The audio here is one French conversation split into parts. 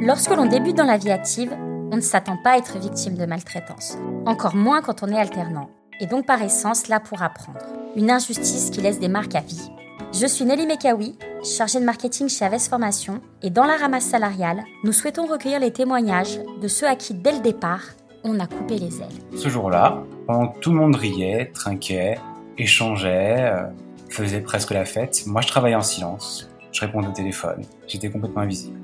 Lorsque l'on débute dans la vie active, on ne s'attend pas à être victime de maltraitance, encore moins quand on est alternant, et donc par essence là pour apprendre. Une injustice qui laisse des marques à vie. Je suis Nelly Mekawi, chargée de marketing chez Aves Formation, et dans la ramasse salariale, nous souhaitons recueillir les témoignages de ceux à qui, dès le départ, on a coupé les ailes. Ce jour-là, pendant que tout le monde riait, trinquait, échangeait, euh, faisait presque la fête, moi je travaillais en silence, je répondais au téléphone, j'étais complètement invisible.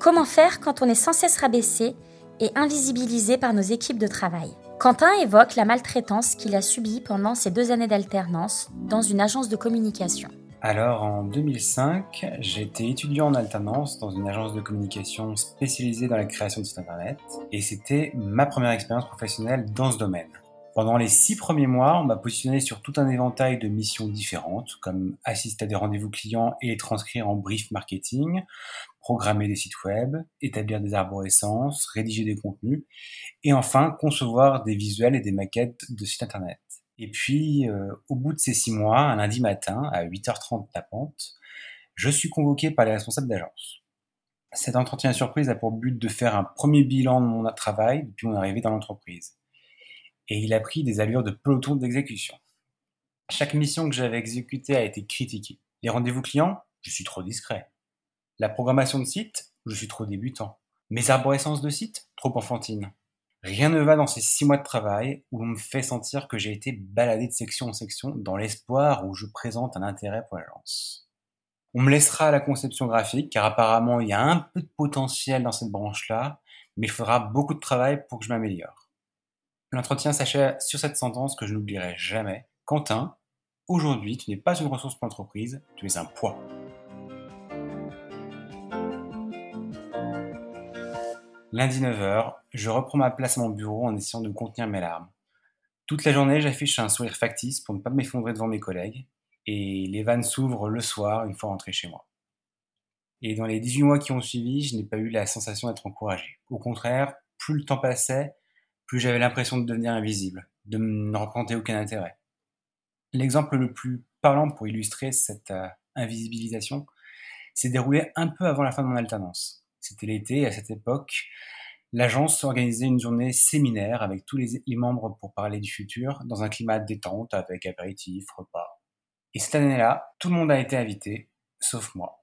Comment faire quand on est sans cesse rabaissé et invisibilisé par nos équipes de travail Quentin évoque la maltraitance qu'il a subie pendant ses deux années d'alternance dans une agence de communication. Alors en 2005, j'étais étudiant en alternance dans une agence de communication spécialisée dans la création de sites internet et c'était ma première expérience professionnelle dans ce domaine. Pendant les six premiers mois, on m'a positionné sur tout un éventail de missions différentes, comme assister à des rendez-vous clients et les transcrire en brief marketing, programmer des sites web, établir des arborescences, rédiger des contenus, et enfin concevoir des visuels et des maquettes de sites internet. Et puis, euh, au bout de ces six mois, un lundi matin, à 8h30 tapante, je suis convoqué par les responsables d'agence. Cet entretien surprise a pour but de faire un premier bilan de mon travail depuis mon arrivée dans l'entreprise et il a pris des allures de peloton d'exécution. Chaque mission que j'avais exécutée a été critiquée. Les rendez-vous clients, je suis trop discret. La programmation de site, je suis trop débutant. Mes arborescences de site, trop enfantine. Rien ne va dans ces six mois de travail où on me fait sentir que j'ai été baladé de section en section dans l'espoir où je présente un intérêt pour l'agence. On me laissera à la conception graphique car apparemment il y a un peu de potentiel dans cette branche-là, mais il faudra beaucoup de travail pour que je m'améliore. L'entretien s'achève sur cette sentence que je n'oublierai jamais. Quentin, aujourd'hui, tu n'es pas une ressource pour l'entreprise, tu es un poids. Lundi 9h, je reprends ma place à mon bureau en essayant de contenir mes larmes. Toute la journée, j'affiche un sourire factice pour ne pas m'effondrer devant mes collègues, et les vannes s'ouvrent le soir une fois rentré chez moi. Et dans les 18 mois qui ont suivi, je n'ai pas eu la sensation d'être encouragé. Au contraire, plus le temps passait, plus j'avais l'impression de devenir invisible, de ne représenter aucun intérêt. L'exemple le plus parlant pour illustrer cette euh, invisibilisation s'est déroulé un peu avant la fin de mon alternance. C'était l'été à cette époque, l'agence organisait une journée séminaire avec tous les, membres pour parler du futur dans un climat détente avec apéritifs, repas. Et cette année-là, tout le monde a été invité, sauf moi.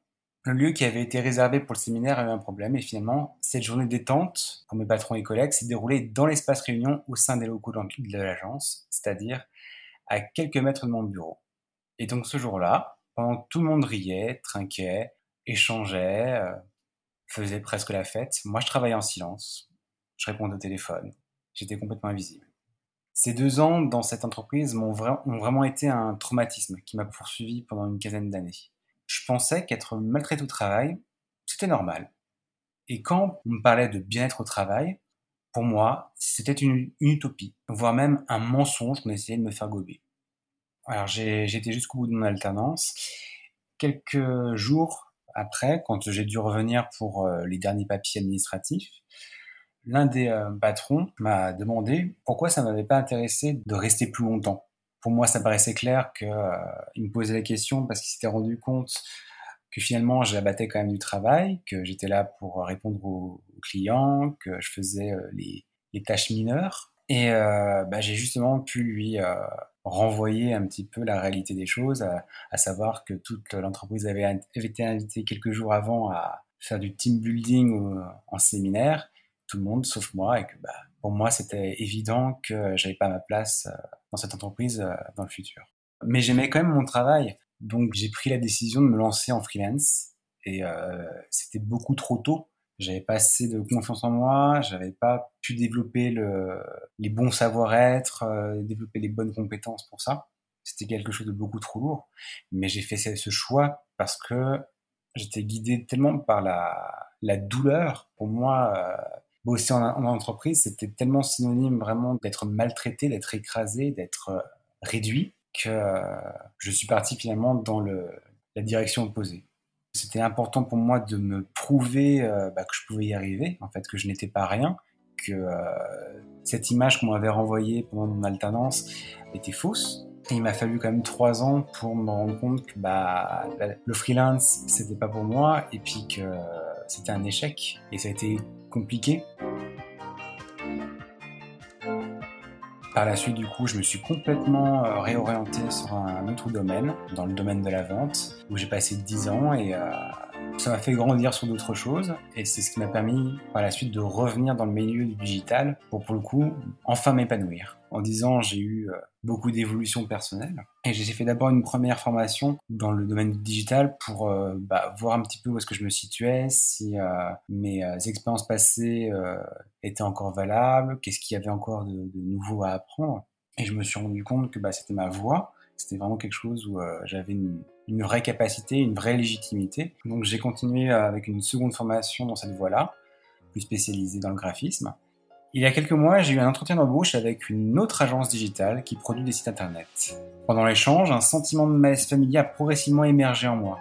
Le lieu qui avait été réservé pour le séminaire a eu un problème et finalement, cette journée détente pour mes patrons et collègues s'est déroulée dans l'espace réunion au sein des locaux de l'agence, c'est-à-dire à quelques mètres de mon bureau. Et donc ce jour-là, pendant que tout le monde riait, trinquait, échangeait, euh, faisait presque la fête, moi je travaillais en silence, je répondais au téléphone, j'étais complètement invisible. Ces deux ans dans cette entreprise m'ont vraiment été un traumatisme qui m'a poursuivi pendant une quinzaine d'années je pensais qu'être maltraité au travail, c'était normal. Et quand on me parlait de bien-être au travail, pour moi, c'était une, utopie, voire même un mensonge qu'on essayait de me faire gober. Alors été jusqu'au bout de mon alternance. Quelques jours après, quand j'ai dû revenir pour euh, les derniers papiers administratifs, l'un des euh, patrons m'a demandé pourquoi ça m'avait pas intéressé de rester plus longtemps pour moi, ça paraissait clair qu'il euh, me posait la question parce qu'il s'était rendu compte que finalement, j'abattais quand même du travail, que j'étais là pour répondre aux, clients, que je faisais euh, les, tâches mineures. Et euh, bah, j'ai justement pu lui renvoyer un petit peu la réalité des choses, à, savoir que toute l'entreprise avait, été invitée quelques jours avant à faire du team building en séminaire, tout le monde sauf moi, et que bah, pour moi, c'était évident que j'avais pas ma place dans cette entreprise euh, dans le futur. Mais j'aimais quand même mon travail, donc j'ai pris la décision de me lancer en freelance. Et euh, c'était beaucoup trop tôt. J'avais pas assez de confiance en moi, j'avais pas pu développer le, les bons savoir-être, développer les bonnes compétences pour ça. C'était quelque chose de beaucoup trop lourd. Mais j'ai fait ce choix parce que j'étais guidé tellement par la, la douleur. Pour moi, bosser en, entreprise, c'était tellement synonyme vraiment d'être maltraité, d'être écrasé, d'être euh, réduit, que euh, je suis parti finalement dans le, la direction opposée. C'était important pour moi de me prouver euh, bah, que je pouvais y arriver, en fait, que je n'étais pas rien, que cette image qu'on m'avait renvoyée pendant mon alternance était fausse. Il m'a fallu quand même trois ans pour me rendre compte que bah, le freelance, c'était pas pour moi, et puis que c'était un échec et ça a été compliqué. Par la suite, du coup, je me suis complètement euh, réorienté sur un autre domaine, dans le domaine de la vente, où j'ai passé 10 ans et euh, ça m'a fait grandir sur d'autres choses. Et c'est ce qui m'a permis par la suite de revenir dans le milieu du digital pour, pour le coup, enfin m'épanouir. En 10 ans, j'ai eu euh, beaucoup d'évolutions personnelles. Et j'ai fait d'abord une première formation dans le domaine du digital pour euh, bah, voir un petit peu où est-ce que je me situais, si euh, mes expériences passées étaient encore valables, qu'est-ce qu'il y avait encore de, de, nouveau à apprendre. Et je me suis rendu compte que bah, c'était ma voie, c'était vraiment quelque chose où j'avais une, vraie capacité, une vraie légitimité. Donc j'ai continué avec une seconde formation dans cette voie-là, plus spécialisée dans le graphisme. Il y a quelques mois, j'ai eu un entretien d'embauche avec une autre agence digitale qui produit des sites internet. Pendant l'échange, un sentiment de malaise familier a progressivement émergé en moi.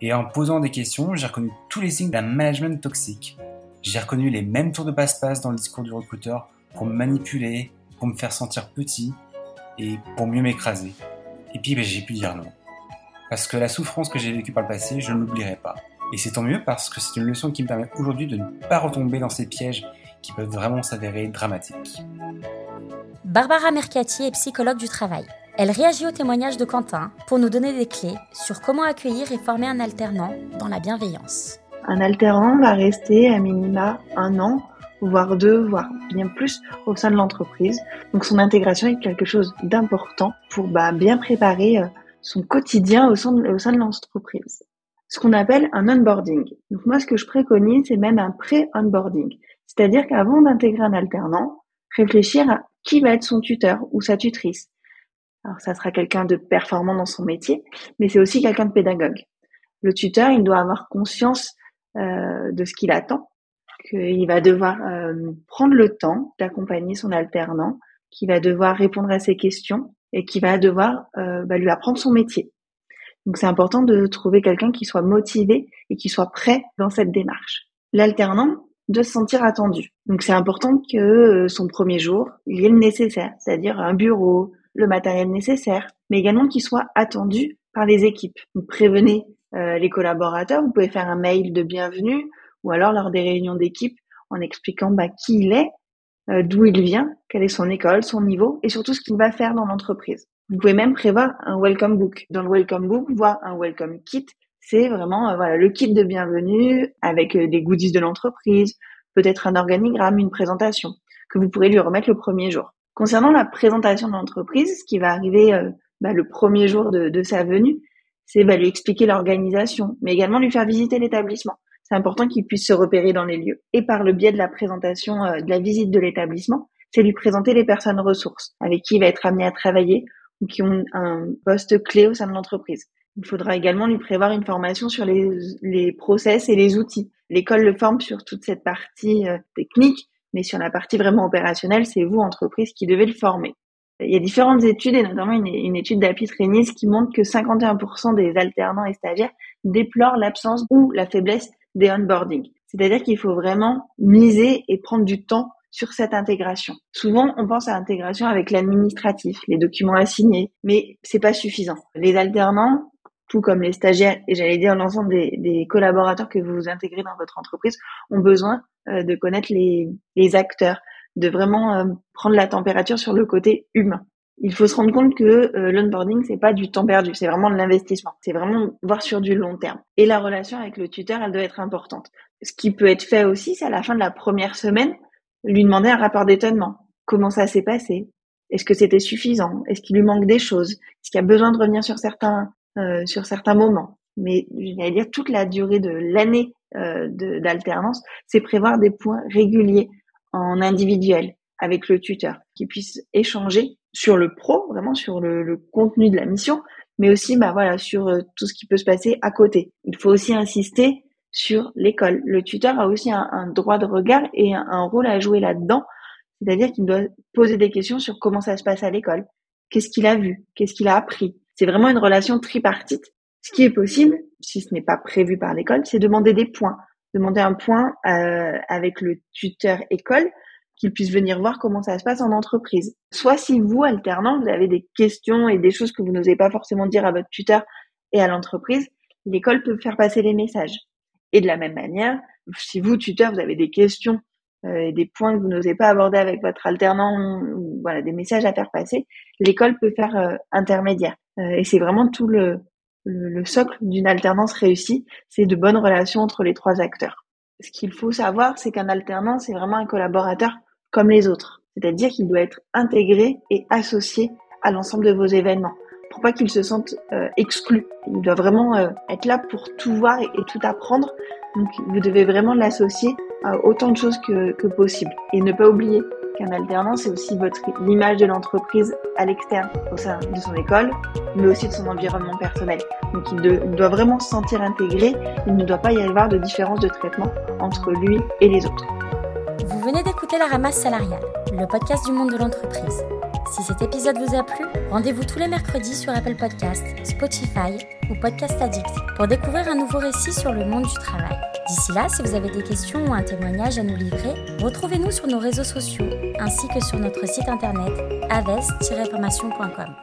Et en posant des questions, j'ai reconnu tous les signes d'un management toxique. J'ai reconnu les mêmes tours de passe-passe dans le discours du recruteur pour me manipuler, pour me faire sentir petit et pour mieux m'écraser. Et puis ben, j'ai pu dire non. Parce que la souffrance que j'ai vécue par le passé, je ne l'oublierai pas. Et c'est tant mieux parce que c'est une leçon qui me permet aujourd'hui de ne pas retomber dans ces pièges qui peuvent vraiment s'avérer dramatiques. Barbara Mercati est psychologue du travail. Elle réagit au témoignage de Quentin pour nous donner des clés sur comment accueillir et former un alternant dans la bienveillance. Un alternant va rester à minima un an, voire deux, voire bien plus au sein de l'entreprise. Donc son intégration est quelque chose d'important pour bah, bien préparer euh, son quotidien au sein de, au sein de l'entreprise. Ce qu'on appelle un onboarding. Donc moi, ce que je préconise, c'est même un pré-onboarding. C'est-à-dire qu'avant d'intégrer un alternant, réfléchir à qui va être son tuteur ou sa tutrice. Alors ça sera quelqu'un de performant dans son métier, mais c'est aussi quelqu'un de pédagogue. Le tuteur, il doit avoir conscience euh, de ce qu'il attend, qu'il va devoir euh, prendre le temps d'accompagner son alternant, qu'il va devoir répondre à ses questions et qu'il va devoir euh, bah, lui apprendre son métier. Donc c'est important de trouver quelqu'un qui soit motivé et qui soit prêt dans cette démarche. L'alternant, de se sentir attendu. Donc c'est important que euh, son premier jour, il y ait le nécessaire, c'est-à-dire un bureau, le matériel nécessaire, mais également qu'il soit attendu par les équipes. Donc prévenez euh, les collaborateurs, vous pouvez faire un mail de bienvenue ou alors lors des réunions d'équipe en expliquant bah, qui il est, euh, d'où il vient, quelle est son école, son niveau et surtout ce qu'il va faire dans l'entreprise. Vous pouvez même prévoir un welcome book. Dans le welcome book, voire un welcome kit c'est vraiment euh, voilà le kit de bienvenue avec euh, des goodies de l'entreprise, peut-être un organigramme, une présentation que vous pourrez lui remettre le premier jour. Concernant la présentation de l'entreprise, ce qui va arriver euh, bah, le premier jour de, sa venue, c'est bah, lui expliquer l'organisation, mais également lui faire visiter l'établissement. C'est important qu'il puisse se repérer dans les lieux. Et par le biais de la présentation, de la visite de l'établissement, c'est lui présenter les personnes ressources avec qui il va être amené à travailler ou qui ont un poste clé au sein de l'entreprise. Il faudra également lui prévoir une formation sur les, les process et les outils. L'école le forme sur toute cette partie euh, technique, mais sur la partie vraiment opérationnelle, c'est vous, entreprise, qui devez le former. Il y a différentes études, et notamment une, une étude d'Apit Renis qui montre que 51% des alternants et stagiaires déplorent l'absence ou la faiblesse des onboarding. C'est-à-dire qu'il faut vraiment miser et prendre du temps sur cette intégration. Souvent, on pense à l'intégration avec l'administratif, les documents à signer, mais c'est pas suffisant. Les alternants, tout comme les stagiaires et j'allais dire l'ensemble des, collaborateurs que vous intégrez dans votre entreprise, ont besoin euh, de connaître les, acteurs, de vraiment euh, prendre la température sur le côté humain. Il faut se rendre compte que euh, l'onboarding c'est pas du temps perdu, c'est vraiment de l'investissement. C'est vraiment voir sur du long terme. Et la relation avec le tuteur, elle doit être importante. Ce qui peut être fait aussi, c'est à la fin de la première semaine, lui demander un rapport d'étonnement. Comment ça s'est passé? Est-ce que c'était suffisant? Est-ce qu'il lui manque des choses? Est-ce qu'il y a besoin de revenir sur certains euh, sur certains moments? Mais je dire toute la durée de l'année euh, d'alternance, c'est prévoir des points réguliers en individuel avec le tuteur, qui puisse échanger sur le pro, vraiment sur le, le contenu de la mission, mais aussi bah voilà sur euh, tout ce qui peut se passer à côté. Il faut aussi insister sur l'école. Le tuteur a aussi un, un droit de regard et un, rôle à jouer là-dedans, c'est-à-dire qu'il doit poser des questions sur comment ça se passe à l'école, qu'est-ce qu'il a vu, qu'est-ce qu'il a appris, c'est vraiment une relation tripartite. Ce qui est possible, si ce n'est pas prévu par l'école, c'est demander des points. Demander un point euh, avec le tuteur école qu'il puisse venir voir comment ça se passe en entreprise. Soit si vous, alternant, vous avez des questions et des choses que vous n'osez pas forcément dire à votre tuteur et à l'entreprise, l'école peut faire passer les messages. Et de la même manière, si vous, tuteur, vous avez des questions euh, et des points que vous n'osez pas aborder avec votre alternant, ou voilà, des messages à faire passer, l'école peut faire euh, intermédiaire. et c'est vraiment tout le, le, socle d'une alternance réussie, c'est de bonnes relations entre les trois acteurs. Ce qu'il faut savoir, c'est qu'un alternant, c'est vraiment un collaborateur comme les autres. C'est-à-dire qu'il doit être intégré et associé à l'ensemble de vos événements pour pas qu'il se sente euh, exclu. Il doit vraiment euh, être là pour tout voir et, tout apprendre. Donc vous devez vraiment l'associer à autant de choses que, que possible. Et ne pas oublier qu'un alternant, c'est aussi votre l'image de l'entreprise à l'externe, au sein de son école, mais aussi de son environnement personnel. Donc il, doit vraiment se sentir intégré, il ne doit pas y avoir de différence de traitement entre lui et les autres. Vous venez La Ramasse salariale, le podcast du monde de l'entreprise. Si cet épisode vous a plu, rendez-vous tous les mercredis sur Apple Podcasts, Spotify ou Podcast Addict pour découvrir un nouveau récit sur le monde du travail. D'ici là, si vous avez des questions ou un témoignage à nous livrer, retrouvez-nous sur nos réseaux sociaux ainsi que sur notre site internet aves-formation.com.